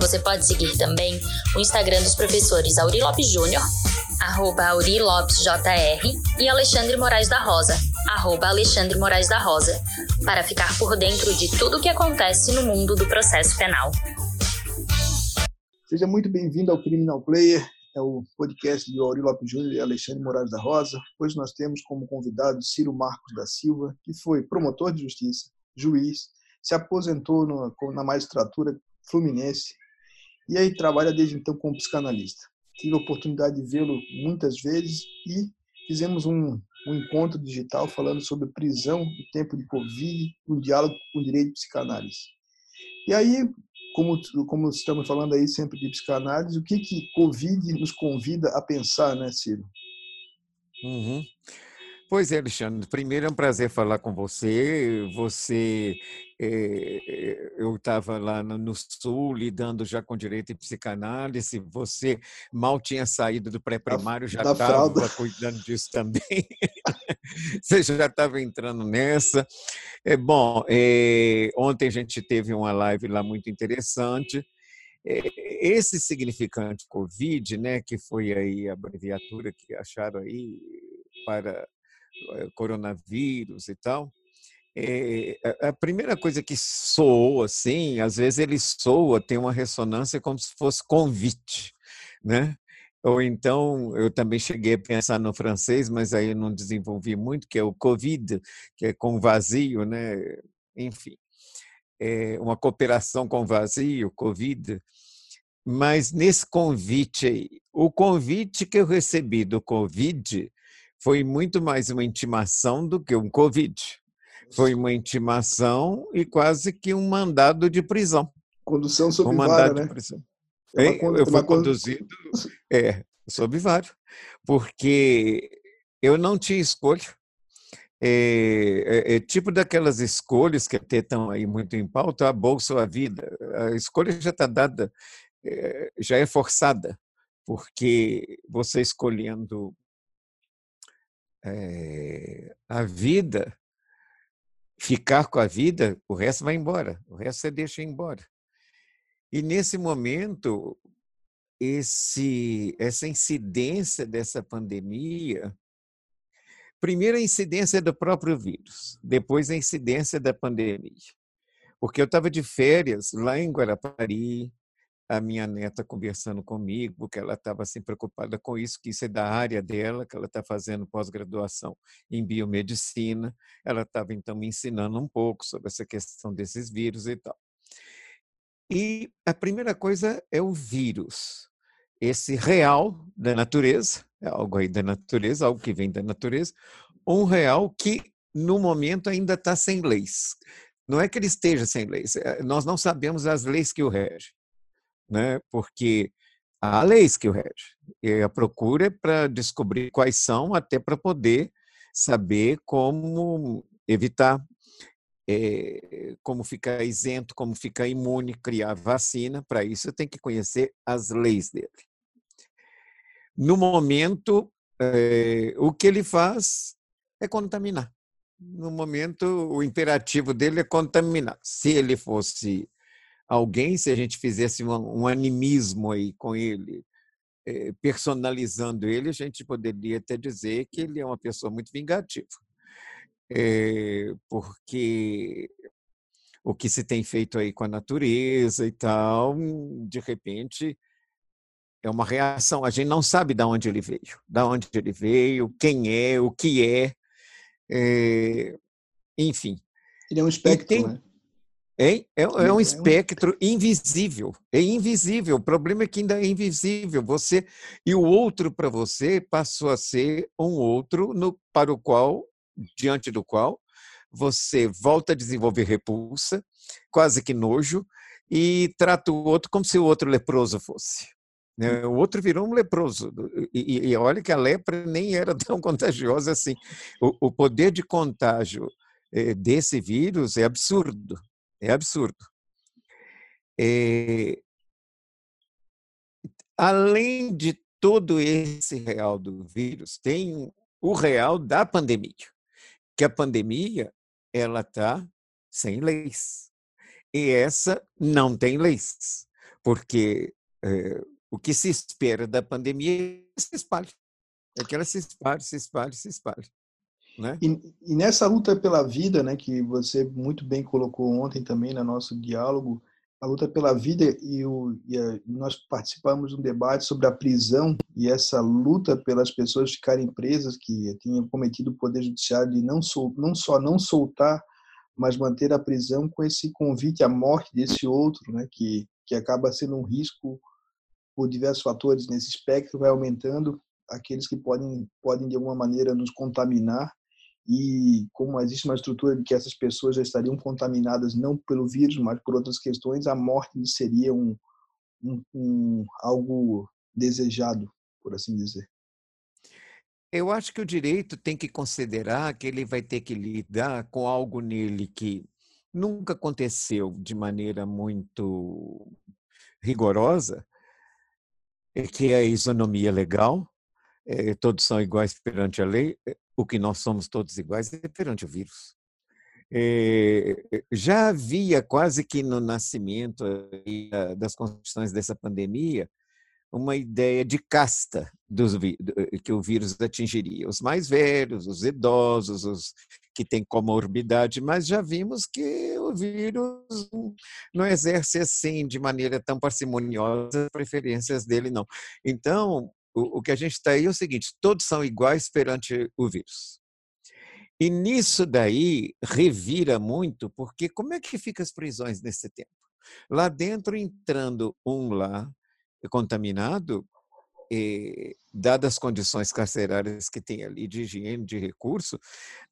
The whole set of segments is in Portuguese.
Você pode seguir também o Instagram dos professores Auri Lopes Júnior, arroba Auri Lopes JR, e Alexandre Moraes da Rosa, arroba Alexandre Moraes da Rosa, para ficar por dentro de tudo o que acontece no mundo do processo penal. Seja muito bem-vindo ao Criminal Player, é o podcast de Auri Lopes Júnior e Alexandre Moraes da Rosa. Hoje nós temos como convidado Ciro Marcos da Silva, que foi promotor de justiça, juiz, se aposentou na magistratura fluminense e aí trabalha desde então como psicanalista. Tive a oportunidade de vê-lo muitas vezes e fizemos um, um, encontro digital falando sobre prisão e tempo de Covid, um diálogo com o direito de psicanálise. E aí, como, como estamos falando aí sempre de psicanálise, o que que Covid nos convida a pensar, né, Ciro? Uhum. Pois é, Alexandre. Primeiro é um prazer falar com você. Você, eu estava lá no Sul lidando já com direito e psicanálise. Você mal tinha saído do pré-primário, já estava cuidando disso também. você já estava entrando nessa. É bom. É, ontem a gente teve uma live lá muito interessante. Esse significante COVID, né, que foi aí a abreviatura que acharam aí para eh, coronavírus e tal, é, a primeira coisa que soou assim, às vezes ele soa, tem uma ressonância como se fosse convite, né? Ou então, eu também cheguei a pensar no francês, mas aí eu não desenvolvi muito, que é o Covid, que é com vazio, né? Enfim, é uma cooperação com vazio, Covid. Mas nesse convite aí, o convite que eu recebi do Covid foi muito mais uma intimação do que um Covid. Foi uma intimação e quase que um mandado de prisão. Condução sob um vara, né? É uma, eu fui conduzido é, sob vara, porque eu não tinha escolha. É, é, é, tipo daquelas escolhas que até estão aí muito em pauta, a bolsa ou a vida. A escolha já está dada, é, já é forçada, porque você escolhendo é, a vida, ficar com a vida, o resto vai embora, o resto você deixa embora. E nesse momento, esse, essa incidência dessa pandemia, primeiro a incidência do próprio vírus, depois a incidência da pandemia. Porque eu estava de férias lá em Guarapari, a minha neta conversando comigo, porque ela estava assim preocupada com isso, que isso é da área dela, que ela está fazendo pós-graduação em biomedicina. Ela estava então me ensinando um pouco sobre essa questão desses vírus e tal. E a primeira coisa é o vírus, esse real da natureza, é algo aí da natureza, algo que vem da natureza, um real que no momento ainda está sem leis. Não é que ele esteja sem leis, é, nós não sabemos as leis que o regem né? porque há leis que o rege. E a procura é para descobrir quais são, até para poder saber como evitar, é, como ficar isento, como ficar imune, criar vacina. Para isso, tem que conhecer as leis dele. No momento, é, o que ele faz é contaminar. No momento, o imperativo dele é contaminar. Se ele fosse alguém, se a gente fizesse um, um animismo aí com ele, eh, personalizando ele, a gente poderia até dizer que ele é uma pessoa muito vingativa. Eh, porque o que se tem feito aí com a natureza e tal, de repente é uma reação. A gente não sabe de onde ele veio, de onde ele veio, quem é, o que é, é enfim. Ele é um espectro, tem, né? Hein? É, é um espectro invisível. É invisível. O problema é que ainda é invisível. Você e o outro para você passou a ser um outro no, para o qual, diante do qual, você volta a desenvolver repulsa, quase que nojo, e trata o outro como se o outro leproso fosse. Né? O outro virou um leproso. E, e, olha que a lepra nem era tão contagiosa assim. O, o poder de contágio eh, desse vírus é absurdo. É absurdo. É... Além de todo esse real do vírus, tem o real da pandemia, que a pandemia ela está sem leis. E essa não tem leis, porque é, o que se espera da pandemia se espalhe. É que ela se espalhe, se espalhe, se espalhe. Né? E, e, nessa luta pela vida, né, que você muito bem colocou ontem também no nosso diálogo, a luta pela vida e, o, e a, nós participamos de um debate sobre a prisão e essa luta pelas pessoas ficarem presas que tinham cometido o poder judiciário de não, sol, não só não soltar, mas manter a prisão com esse convite à morte desse outro, né, que que acaba sendo um risco por diversos fatores nesse espectro vai aumentando aqueles que podem podem de alguma maneira nos contaminar e como existe uma estrutura de que essas pessoas já estariam contaminadas não pelo vírus, mas por outras questões, a morte seria um, um, um algo desejado, por assim dizer. Eu acho que o direito tem que considerar que ele vai ter que lidar com algo nele que nunca aconteceu de maneira muito rigorosa, que é a isonomia legal, é, todos são iguais perante a lei, eh, o que nós somos todos iguais é perante o vírus. É, já havia quase que no nascimento das condições dessa pandemia uma ideia de casta dos, que o vírus atingiria. Os mais velhos, os idosos, os que têm comorbidade, mas já vimos que o vírus não exerce assim de maneira tão parcimoniosa as preferências dele, não. Então, o, o que a gente está aí é o seguinte: todos são iguais perante o vírus. E nisso daí revira muito, porque como é que fica as prisões nesse tempo? Lá dentro, entrando um lá contaminado, eh, dadas as condições carcerárias que tem ali de higiene, de recurso,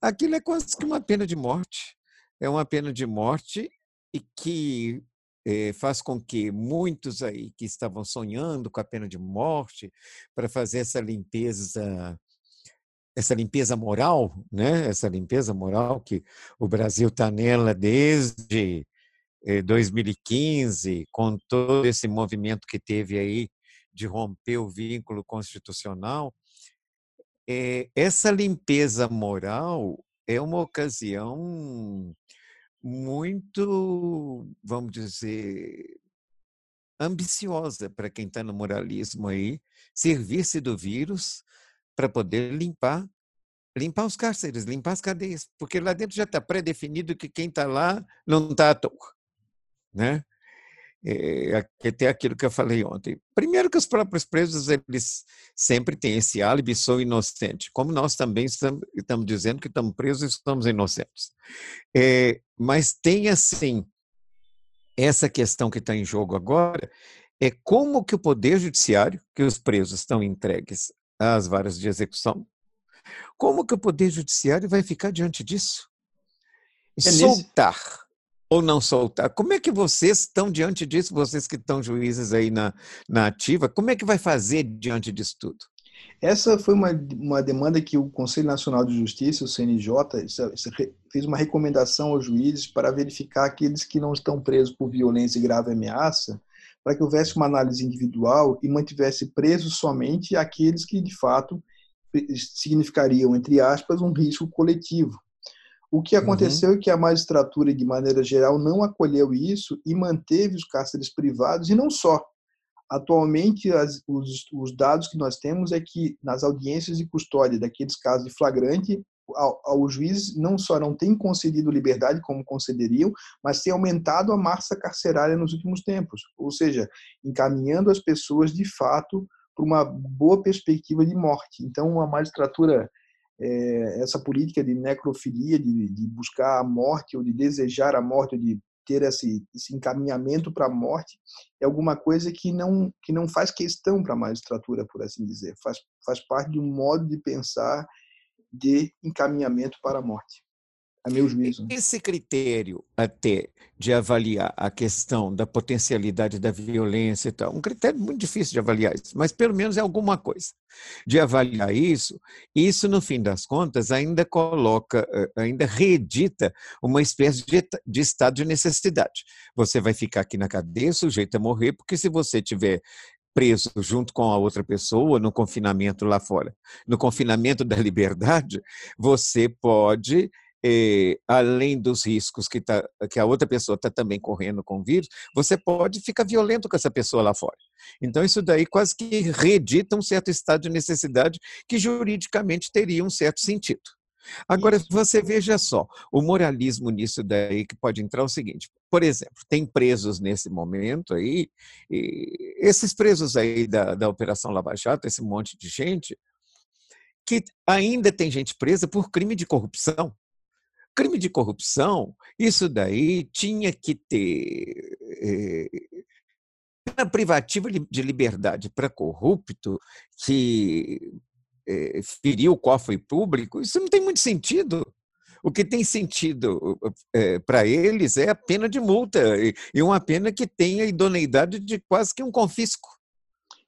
aquilo é quase que uma pena de morte. É uma pena de morte e que eh, faz com que muitos aí que estavam sonhando com a pena de morte para fazer essa limpeza essa limpeza moral, né? Essa limpeza moral que o Brasil está nela desde 2015, eh, com todo esse movimento que teve aí de romper o vínculo constitucional, é, essa limpeza moral é uma ocasião muito, vamos dizer, ambiciosa para quem está no moralismo aí, servir-se do vírus para poder limpar limpar os cárceres, limpar as cadeias, porque lá dentro já está pré-definido que quem está lá não está à toa, né? É, até aquilo que eu falei ontem. Primeiro que os próprios presos eles sempre têm esse álibi, sou inocente, como nós também estamos, estamos dizendo que estamos presos e estamos inocentes. É, mas tem assim essa questão que está em jogo agora é como que o poder judiciário, que os presos estão entregues às varas de execução, como que o poder judiciário vai ficar diante disso? É Soltar ou não soltar? Como é que vocês estão diante disso, vocês que estão juízes aí na, na ativa, como é que vai fazer diante disso tudo? Essa foi uma, uma demanda que o Conselho Nacional de Justiça, o CNJ, fez uma recomendação aos juízes para verificar aqueles que não estão presos por violência e grave ameaça, para que houvesse uma análise individual e mantivesse presos somente aqueles que, de fato, significariam, entre aspas, um risco coletivo. O que uhum. aconteceu uhum. é que a magistratura, de maneira geral, não acolheu isso e manteve os cárceres privados, e não só. Atualmente, as, os, os, dados que nós temos é que nas audiências de custódia daqueles casos de flagrante, ao juiz não só não tem concedido liberdade como concederiam, mas tem aumentado a massa carcerária nos últimos tempos, ou seja, encaminhando as pessoas de fato para uma boa perspectiva de morte. Então, a magistratura é, essa política de necrofilia, de, de, buscar a morte ou de desejar a morte, de ter esse, esse encaminhamento para a morte, é alguma coisa que não que não faz questão para a magistratura, por assim dizer, faz faz parte de um modo de pensar de encaminhamento para a morte. A meu juízo. Esse critério até de avaliar a questão da potencialidade da violência e tal, um critério muito difícil de avaliar isso, mas pelo menos é alguma coisa. De avaliar isso, isso no fim das contas ainda coloca, eh, ainda reedita uma espécie de, de estado de necessidade. Você vai ficar aqui na cadeia, sujeito a morrer, porque se você tiver preso junto com a outra pessoa no confinamento lá fora, no confinamento da liberdade, você pode eh, além dos riscos que, tá, que a outra pessoa está também correndo com o vírus, você pode ficar violento com essa pessoa lá fora. Então, isso daí quase que reedita um certo estado de necessidade que juridicamente teria um certo sentido. Agora, você veja só, o moralismo nisso daí que pode entrar é o seguinte, por exemplo, tem presos nesse momento aí, esses presos aí da, da Operação Lava Jato, esse monte de gente, que ainda tem gente presa por crime de corrupção. Crime de corrupção, isso daí tinha que ter é, privativa de liberdade para corrupto que é, ferir o cofre público, isso não tem muito sentido. O que tem sentido é, para eles é a pena de multa, e uma pena que tenha idoneidade de quase que um confisco.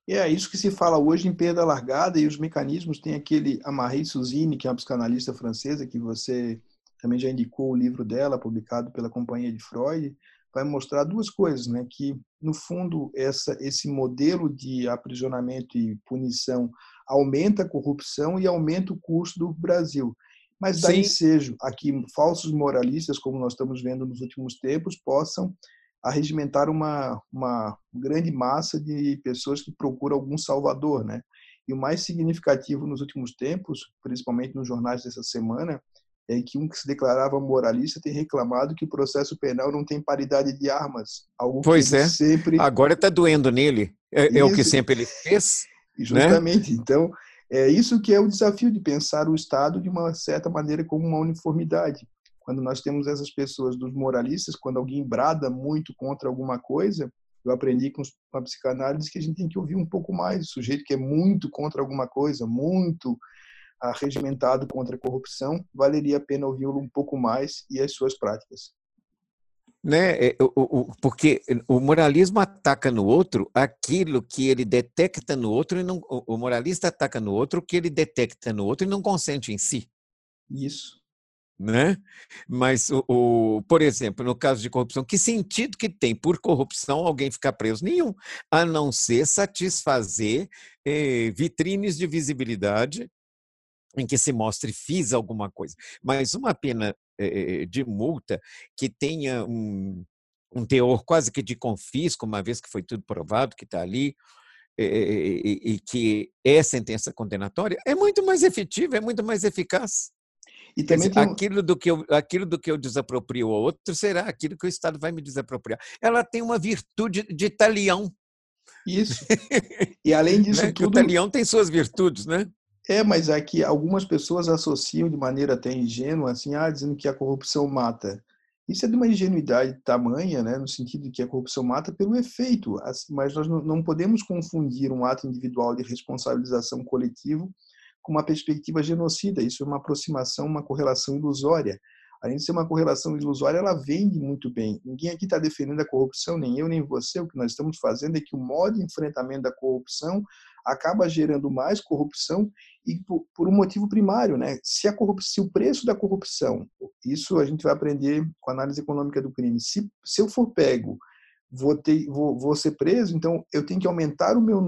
É isso que se fala hoje em perda largada, e os mecanismos tem aquele Amarie Suzine, que é uma psicanalista francesa, que você também já indicou o livro dela, publicado pela Companhia de Freud, vai mostrar duas coisas, né? Que no fundo essa esse modelo de aprisionamento e punição aumenta a corrupção e aumenta o custo do Brasil. Mas daí seja aqui falsos moralistas, como nós estamos vendo nos últimos tempos, possam arregimentar uma uma grande massa de pessoas que procuram algum salvador, né? E o mais significativo nos últimos tempos, principalmente nos jornais dessa semana, é que um que se declarava moralista tem reclamado que o processo penal não tem paridade de armas. Algo pois é. Sempre... Agora está doendo nele. É, é, o que sempre ele fez. Né? Justamente. Né? Então, é isso que é o desafio de pensar o Estado de uma certa maneira como uma uniformidade. Quando nós temos essas pessoas dos moralistas, quando alguém brada muito contra alguma coisa, eu aprendi com a psicanálise que a gente tem que ouvir um pouco mais o sujeito que é muito contra alguma coisa, muito regimentado contra a corrupção, valeria a pena ouvi-lo um pouco mais e as suas práticas. Né? É, porque o moralismo ataca no outro aquilo que ele detecta no outro, e não, o moralista ataca no outro o que ele detecta no outro e não consente em si. Isso. Né? Mas, o, o, por exemplo, no caso de corrupção, que sentido que tem por corrupção alguém ficar preso? Nenhum, a não ser satisfazer eh, vitrines de visibilidade em que se mostre fiz alguma coisa. Mas uma pena eh, de multa que tenha um, um teor quase que de confisco, uma vez que foi tudo provado que está ali, e, e, que é sentença condenatória, é muito mais efetiva, é muito mais eficaz. E também dizer, um... aquilo, do que eu, aquilo do que eu desaproprio ao outro será aquilo que o Estado vai me desapropriar. Ela tem uma virtude de talião. Isso. E além disso né? tudo. o talião tem suas virtudes, né? É, mas é que algumas pessoas associam de maneira até ingênua, assim, ah, dizendo que a corrupção mata. Isso é de uma ingenuidade tamanha, né, no sentido de que a corrupção mata pelo efeito, mas nós não podemos confundir um ato individual de responsabilização coletivo com uma perspectiva genocida. Isso é uma aproximação, uma correlação ilusória. Além de ser uma correlação ilusória, ela vende muito bem. Ninguém aqui está defendendo a corrupção, nem eu, nem você. O que nós estamos fazendo é que o modo de enfrentamento da corrupção acaba gerando mais corrupção e por, por um motivo primário, né? Se a se o preço da corrupção, isso a gente vai aprender com a análise econômica do crime. Se, se eu for pego, vou ter, vou, vou ser preso, então eu tenho que aumentar o meu,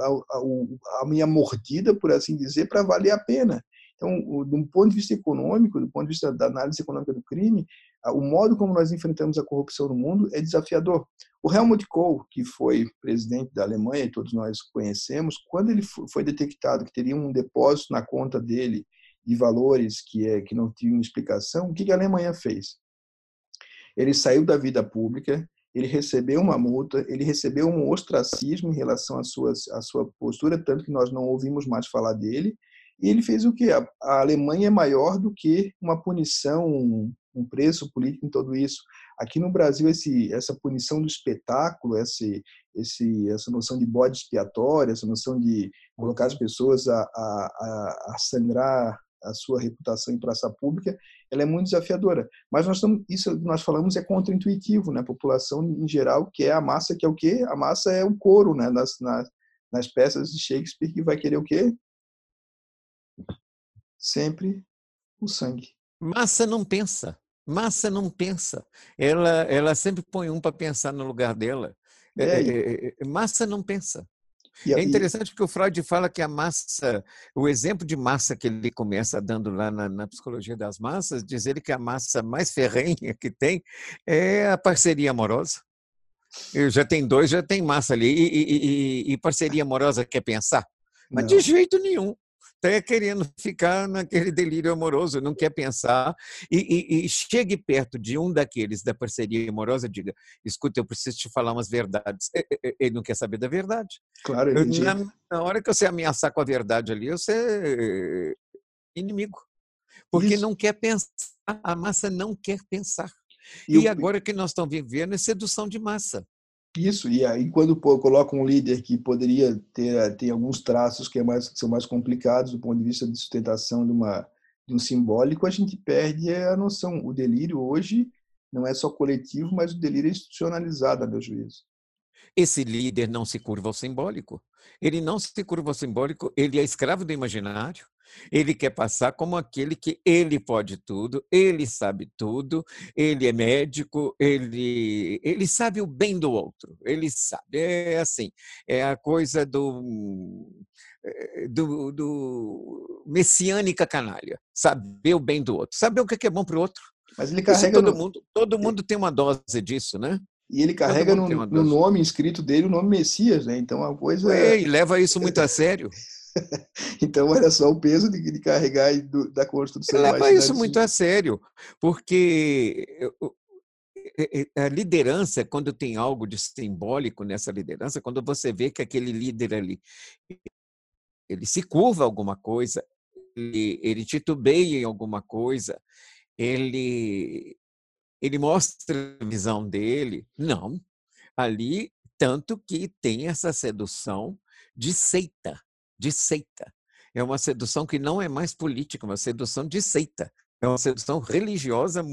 a, a, a minha mordida, por assim dizer, para valer a pena. Então, do ponto de vista econômico, do ponto de vista da análise econômica do crime, o modo como nós enfrentamos a corrupção no mundo é desafiador. O Helmut Kohl, que foi presidente da Alemanha e todos nós conhecemos, quando ele foi detectado que teria um depósito na conta dele de valores que é que não tinham explicação, o que a Alemanha fez? Ele saiu da vida pública, ele recebeu uma multa, ele recebeu um ostracismo em relação à sua, à sua postura, tanto que nós não ouvimos mais falar dele, e ele fez o que? A, Alemanha é maior do que uma punição, um, preço político em tudo isso. Aqui no Brasil, esse, essa punição do espetáculo, esse, esse, essa noção de bode expiatório, essa noção de colocar as pessoas a, a, a sangrar a sua reputação em praça pública, ela é muito desafiadora. Mas nós estamos, isso que nós falamos é contraintuitivo, né? A população em geral quer a massa, que é o quê? A massa é um coro, né? Nas, nas, nas peças de Shakespeare que vai querer o quê? Sempre o sangue. Massa não pensa. Massa não pensa. Ela, ela sempre põe um para pensar no lugar dela. É, é, é, é massa não pensa. E, é interessante porque o Freud fala que a massa, o exemplo de massa que ele começa dando lá na, na, psicologia das massas, diz ele que a massa mais ferrenha que tem é a parceria amorosa. Eu já tem dois, já tem massa ali. E, e, e parceria amorosa quer pensar? Mas Não. de jeito nenhum está querendo ficar naquele delírio amoroso, não quer pensar, e, e, e, chegue perto de um daqueles da parceria amorosa, diga: escuta, eu preciso te falar umas verdades. Ele não quer saber da verdade. Claro, na, na, hora que você ameaçar com a verdade ali, você é inimigo. Porque Isso. não quer pensar, a massa não quer pensar. E, e agora que nós estamos vivendo é sedução de massa. Isso, e aí quando coloca um líder que poderia ter, ter alguns traços que, é mais, que são mais complicados do ponto de vista de sustentação de, uma, de um simbólico, a gente perde a noção. O delírio hoje não é só coletivo, mas o delírio é institucionalizado, a meu juízo. Esse líder não se curva ao simbólico. Ele não se curva ao simbólico, ele é escravo do imaginário, ele quer passar como aquele que ele pode tudo, ele sabe tudo, ele é médico, ele, ele sabe o bem do outro, ele sabe. É assim, é a coisa do, eh, do, do messiânica canalha, saber o bem do outro, saber o que é bom para o outro. Mas ele carrega. todo, mundo, todo mundo tem uma dose disso, né? E ele carrega no, no, nome inscrito dele o nome Messias, né? Então a coisa. Ué, e leva isso muito a sério. então, olha só o peso de, de carregar e do, da construção. Leva isso muito a sério, porque a liderança, quando tem algo de simbólico nessa liderança, quando você vê que aquele líder ali ele se curva alguma coisa, ele, ele titubeia em alguma coisa, ele ele mostra a visão dele. Não, ali tanto que tem essa sedução de seita de seita. É uma sedução que não é mais política, é uma sedução de seita. É uma sedução religiosa,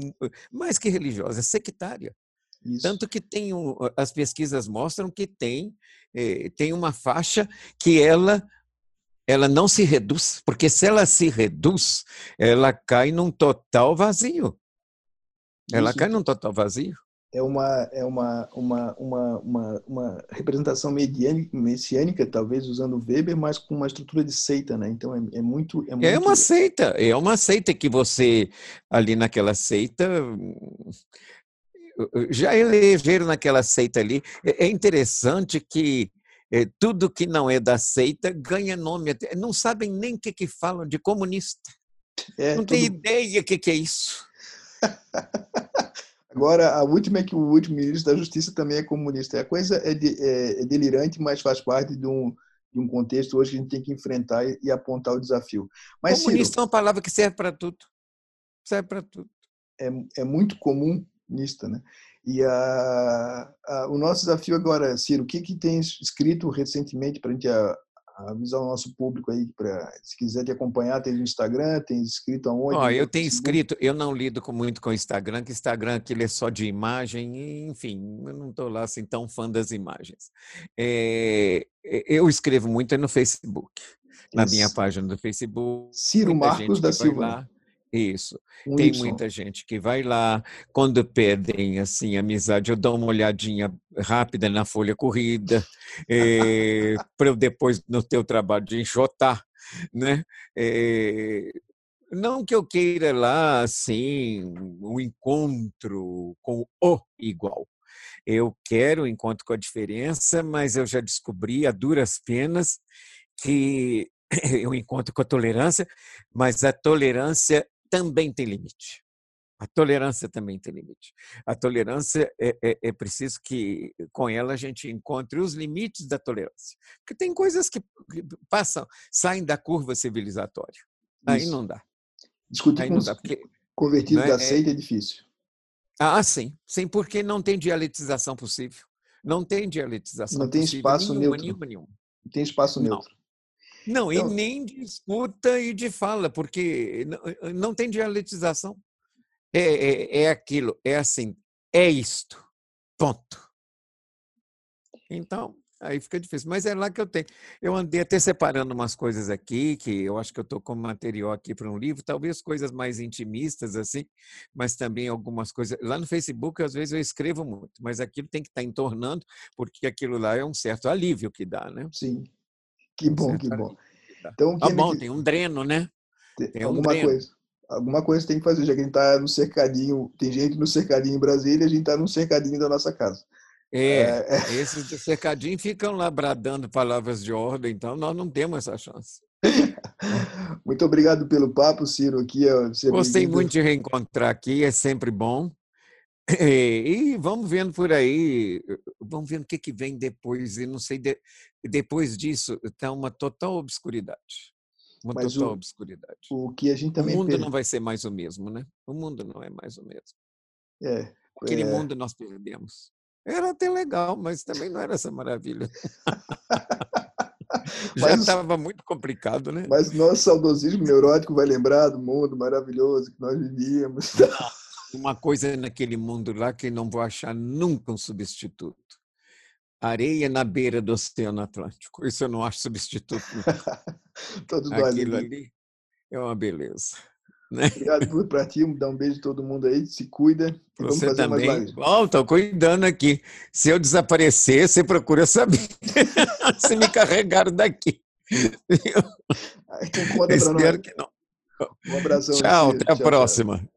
mais que religiosa, é sectária. Isso. Tanto que tem um, as pesquisas mostram que tem, eh, tem uma faixa que ela ela não se reduz, porque se ela se reduz, ela cai num total vazio. Ela Isso. cai num total vazio é uma, é uma, uma, uma, uma, uma representação messiânica, talvez usando Weber, mas com uma estrutura de seita, né? Então é, é, muito, é muito. É uma seita, é uma seita que você, ali naquela seita. Já elegeram naquela seita ali. É, é interessante que é, tudo que não é da seita ganha nome. Não sabem nem o que, que falam de comunista. É, não tudo... tem ideia o que, que é isso. Agora, a última é que o último ministro da Justiça também é comunista. A coisa é, de, é, é delirante, mas faz parte de um, de um contexto hoje que a gente tem que enfrentar e, e apontar o desafio. Mas, comunista Ciro, é uma palavra que serve para tudo. Serve para tudo. É, é muito comunista, né? E a, a, o nosso desafio agora, Ciro, o que, que tem escrito recentemente para a gente avisar o nosso público aí para se quiser te acompanhar tem no Instagram tem escrito aonde oh, eu tenho escrito eu não lido com, muito com o Instagram que Instagram aquilo é só de imagem e, enfim eu não estou lá assim tão fã das imagens. É, eu escrevo muito no Facebook na Isso. minha página do Facebook Ciro Marcos da Silva lá, isso. Um Tem muita gente que vai lá, quando pedem assim amizade, eu dou uma olhadinha rápida na folha corrida, é, eh, para eu depois no teu trabalho de enxotar, né? É, não que eu queira lá assim um encontro com o igual. Eu quero um encontro com a diferença, mas eu já descobri a duras penas que eu encontro com a tolerância, mas a tolerância também tem limite. A tolerância também tem limite. A tolerância é, é, é, preciso que com ela a gente encontre os limites da tolerância, porque tem coisas que passam, saem da curva civilizatória. Aí Isso. não dá. Discutir Aí com não dá, porque, convertido é, da seita é difícil. Ah, sim, sim, porque não tem dialetização possível. Não tem dialetização Não tem possível, espaço nenhuma, neutro. Nenhuma, nenhuma. Não tem espaço neutro. Não, então, e nem de escuta e de fala, porque não, não tem dialetização. É, é, é aquilo, é assim, é isto, ponto. Então, aí fica difícil. Mas é lá que eu tenho. Eu andei até separando umas coisas aqui, que eu acho que eu estou com material aqui para um livro, talvez coisas mais intimistas, assim, mas também algumas coisas. Lá no Facebook, às vezes, eu escrevo muito, mas aquilo tem que estar tá entornando, porque aquilo lá é um certo alívio que dá, né? Sim. Que bom, um que bom. Então, ah, bom, tem um dreno, né? Tem, alguma dreno. coisa. Alguma coisa tem que fazer, já que a gente está no cercadinho, tem gente no cercadinho em Brasília, a gente está no cercadinho da nossa casa. É, é, é. esses de cercadinho ficam lá bradando palavras de ordem, então nós não temos essa chance. Muito obrigado pelo papo, Ciro. Aqui, Gostei muito de reencontrar aqui, é sempre bom. E vamos vendo por aí, vamos vendo o que, que vem depois. E não sei, de, depois disso está uma total obscuridade. Uma Mas total o, obscuridade. O que a gente também. O mundo não vai ser mais o mesmo, né? O mundo não é mais o mesmo. É. Aquele é... mundo nós perdemos. Era até legal, mas também não era essa maravilha. Já estava muito complicado, né? Mas nosso saudosismo neurótico vai lembrar do mundo maravilhoso que nós vivíamos. Uma coisa naquele mundo lá que não vou achar nunca um substituto. Areia na beira do Oceano Atlântico. Isso eu não acho substituto. Todos Aquilo ali é uma beleza. Né? Obrigado por para ti, dá um beijo a todo mundo aí, se cuida. você também. Bom, estou cuidando aqui. Se eu desaparecer, você procura saber se me carregaram daqui. Então, conta Espero que não. Um abração. Tchau, até a tchau, próxima. Tchau.